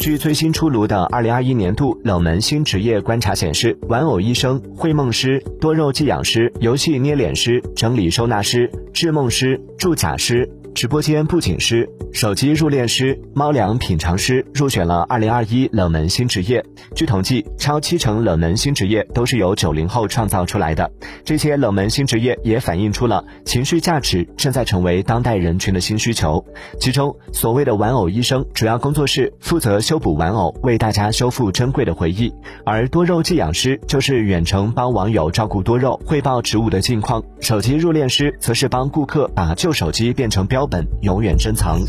据最新出炉的二零二一年度冷门新职业观察显示，玩偶医生、绘梦师、多肉寄养师、游戏捏脸师、整理收纳师、制梦师、铸甲师。直播间布景师、手机入殓师、猫粮品尝师入选了二零二一冷门新职业。据统计，超七成冷门新职业都是由九零后创造出来的。这些冷门新职业也反映出了情绪价值正在成为当代人群的新需求。其中，所谓的玩偶医生，主要工作是负责修补玩偶，为大家修复珍贵的回忆；而多肉寄养师就是远程帮网友照顾多肉，汇报植物的近况；手机入殓师则是帮顾客把旧手机变成标标。本永远珍藏。